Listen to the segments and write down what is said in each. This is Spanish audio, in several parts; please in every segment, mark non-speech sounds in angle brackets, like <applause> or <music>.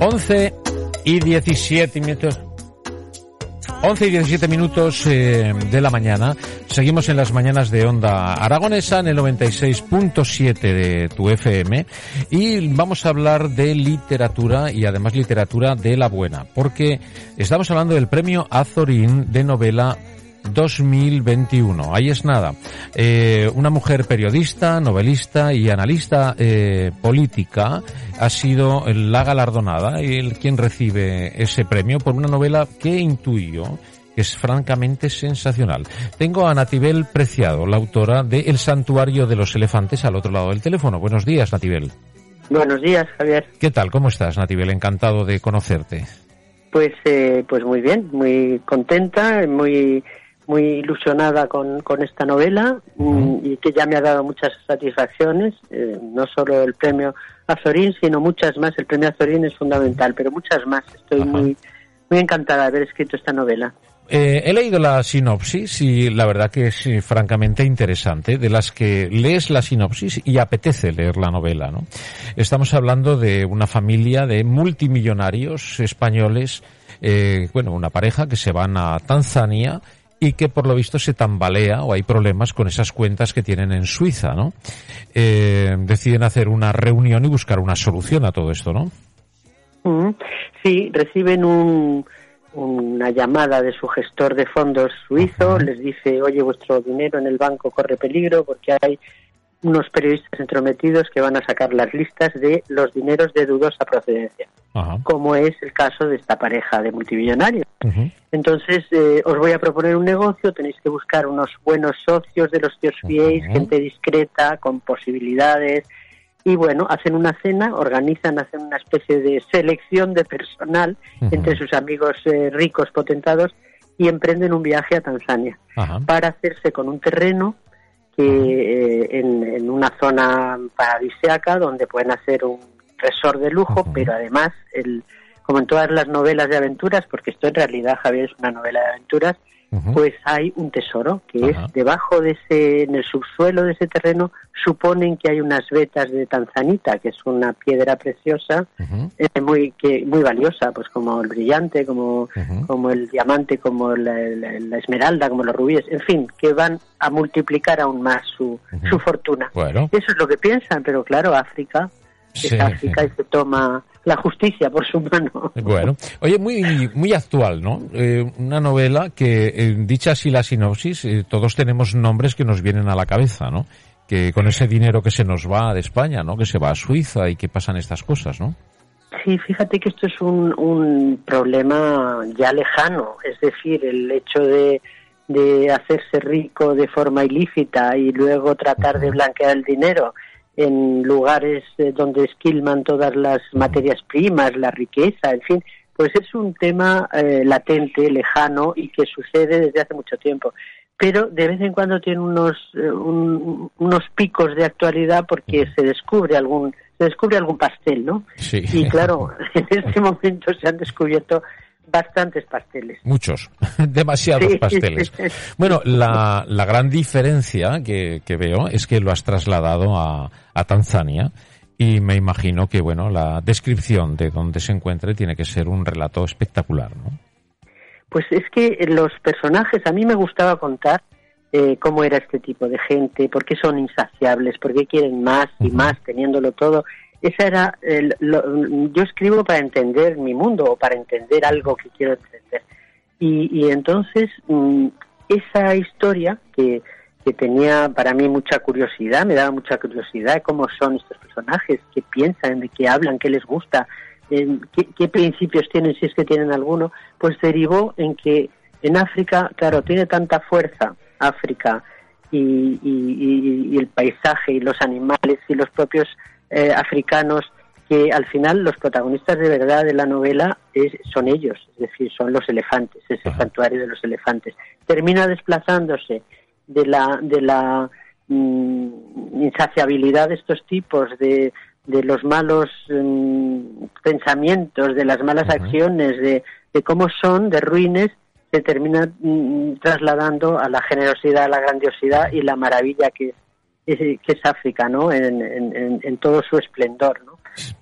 11 y 17 minutos. 11 y 17 minutos eh, de la mañana. Seguimos en las mañanas de Onda Aragonesa en el 96.7 de tu FM y vamos a hablar de literatura y además literatura de la buena, porque estamos hablando del premio Azorín de novela 2021. Ahí es nada. Eh, una mujer periodista, novelista y analista eh, política ha sido la galardonada y el quien recibe ese premio por una novela que intuyo que es francamente sensacional. Tengo a Natibel Preciado, la autora de El santuario de los elefantes, al otro lado del teléfono. Buenos días, Natibel. Buenos días, Javier. ¿Qué tal? ¿Cómo estás, Natibel? Encantado de conocerte. Pues, eh, pues muy bien, muy contenta, muy muy ilusionada con, con esta novela mm, y que ya me ha dado muchas satisfacciones, eh, no solo el premio Azorín, sino muchas más. El premio Azorín es fundamental, pero muchas más. Estoy muy, muy encantada de haber escrito esta novela. Eh, he leído la sinopsis y la verdad que es eh, francamente interesante, de las que lees la sinopsis y apetece leer la novela, ¿no? Estamos hablando de una familia de multimillonarios españoles, eh, bueno, una pareja que se van a Tanzania y que por lo visto se tambalea o hay problemas con esas cuentas que tienen en Suiza, ¿no? Eh, deciden hacer una reunión y buscar una solución a todo esto, ¿no? Sí, reciben un, una llamada de su gestor de fondos suizo, les dice, oye, vuestro dinero en el banco corre peligro porque hay unos periodistas entrometidos que van a sacar las listas de los dineros de dudosa procedencia, como es el caso de esta pareja de multimillonarios. Entonces, eh, os voy a proponer un negocio, tenéis que buscar unos buenos socios de los que os fiéis, gente discreta, con posibilidades, y bueno, hacen una cena, organizan, hacen una especie de selección de personal entre sus amigos eh, ricos, potentados, y emprenden un viaje a Tanzania para hacerse con un terreno que eh, en, una zona paradisiaca donde pueden hacer un resort de lujo, pero además, el, como en todas las novelas de aventuras, porque esto en realidad, Javier, es una novela de aventuras, pues hay un tesoro que es debajo de ese, en el subsuelo de ese terreno, suponen que hay unas vetas de tanzanita, que es una piedra preciosa, eh, muy que muy valiosa, pues como el brillante, como, como el diamante, como la, esmeralda, como los rubíes, en fin, que van a multiplicar aún más su, su fortuna. Eso es lo que piensan, pero claro, África es África y se toma la justicia por su mano. Bueno, oye, muy muy actual, ¿no? Eh, una novela que, eh, dicha así la sinopsis, eh, todos tenemos nombres que nos vienen a la cabeza, ¿no? Que con ese dinero que se nos va de España, ¿no? Que se va a Suiza y que pasan estas cosas, ¿no? Sí, fíjate que esto es un, un problema ya lejano, es decir, el hecho de, de hacerse rico de forma ilícita y luego tratar de blanquear el dinero en lugares eh, donde esquilman todas las materias primas, la riqueza, en fin, pues es un tema eh, latente, lejano y que sucede desde hace mucho tiempo. Pero de vez en cuando tiene unos, eh, unos picos de actualidad porque se descubre algún se descubre algún pastel, ¿no? Sí. Y claro, <laughs> en este momento se han descubierto bastantes pasteles. Muchos, <laughs> demasiados pasteles. Bueno, la, la gran diferencia que, que, veo es que lo has trasladado a, a Tanzania y me imagino que, bueno, la descripción de dónde se encuentre tiene que ser un relato espectacular, ¿no? Pues es que los personajes, a mí me gustaba contar eh, cómo era este tipo de gente, por qué son insaciables, por qué quieren más y más teniéndolo todo esa era yo escribo para entender mi mundo o para entender algo que quiero entender. Y, entonces mm, esa historia que, que tenía para mí mucha curiosidad me daba mucha curiosidad cómo son estos personajes qué piensan de qué hablan qué les gusta eh, qué, principios tienen si es que tienen alguno pues derivó en que en África claro tiene tanta fuerza África y, y el paisaje y los animales y los propios eh, africanos que al final los protagonistas de verdad de la novela es, son ellos, es decir, son los elefantes, es el santuario de los elefantes. Termina desplazándose de la, de la mm, insaciabilidad de estos tipos, de, de los malos mm, pensamientos, de las malas acciones, de, de cómo son, de ruines, se termina mm, trasladando a la generosidad, a la grandiosidad y la maravilla que es, que es África, ¿no? En, en, en todo su esplendor, ¿no?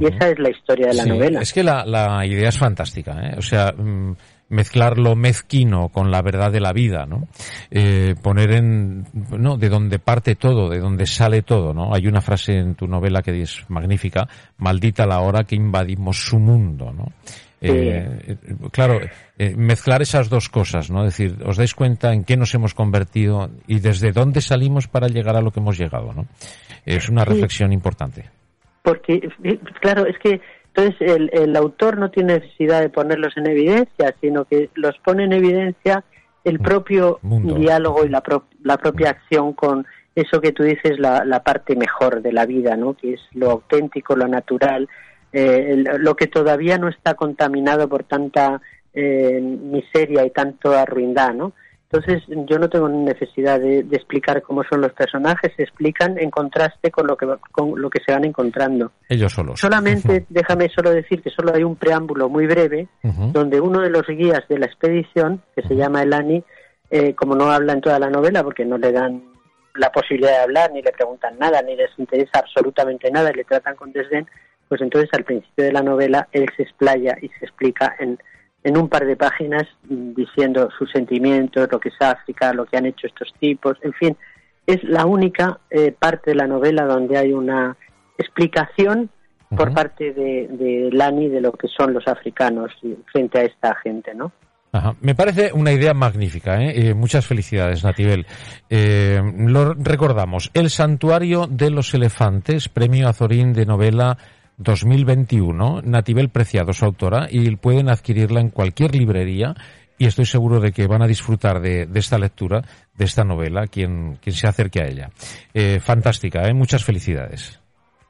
Y esa es la historia de la novela. Es que la, la, idea es fantástica, ¿eh? O sea, mm, mezclar lo mezquino con la verdad de la vida, ¿no? Eh, poner en, no, de donde parte todo, de donde sale todo, ¿no? Hay una frase en tu novela que es magnífica, maldita la hora que invadimos su mundo, ¿no? Eh, claro, eh, mezclar esas dos cosas, ¿no? Es decir, os dais cuenta en qué nos hemos convertido y desde dónde salimos para llegar a lo que hemos llegado, ¿no? Es una reflexión importante porque, eh, claro, es que entonces el, el autor no tiene necesidad de ponerlos en evidencia, sino que los pone en evidencia el mm. propio diálogo y la, la propia acción con eso que tú dices, la, la, parte mejor de la vida, ¿no? Que es lo auténtico, lo natural, eh, lo que todavía no está contaminado por tanta eh, miseria y tanto ruindad, ¿no? Entonces yo no tengo necesidad de, explicar cómo son los personajes, se explican en contraste con lo que con lo que se van encontrando. Ellos solos. Solamente déjame solo decir que solo hay un preámbulo muy breve donde uno de los guías de la expedición, que se llama Elani, eh, como no habla en toda la novela porque no le dan la posibilidad de hablar, ni le preguntan nada, ni les interesa absolutamente nada y le tratan con desdén, pues entonces al principio de la novela él se explaya y se explica en en un par de páginas mm, diciendo sus sentimientos, lo que es África, lo que han hecho estos tipos, en fin, es la única eh, parte de la novela donde hay una explicación por parte de, de, Lani de lo que son los africanos frente a esta gente, ¿no? Ajá. Me parece una idea magnífica. ¿eh? Eh, muchas felicidades, Natibel. lo recordamos. El Santuario de los Elefantes, premio Azorín de novela 2021, Natibel Preciado, su autora, y pueden adquirirla en cualquier librería y estoy seguro de que van a disfrutar de, esta lectura, de esta novela, quien, quien se acerque a ella. Eh, fantástica, ¿eh? muchas felicidades.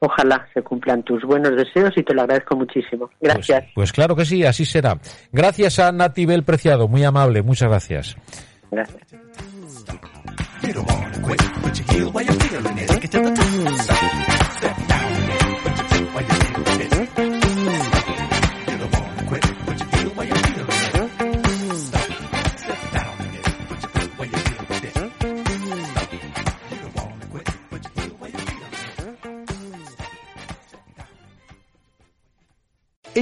Ojalá se cumplan tus buenos deseos y te lo agradezco muchísimo. Pues, gracias. Pues, claro que sí, así será. Gracias a Natibel Preciado, muy amable, muchas gracias. Gracias.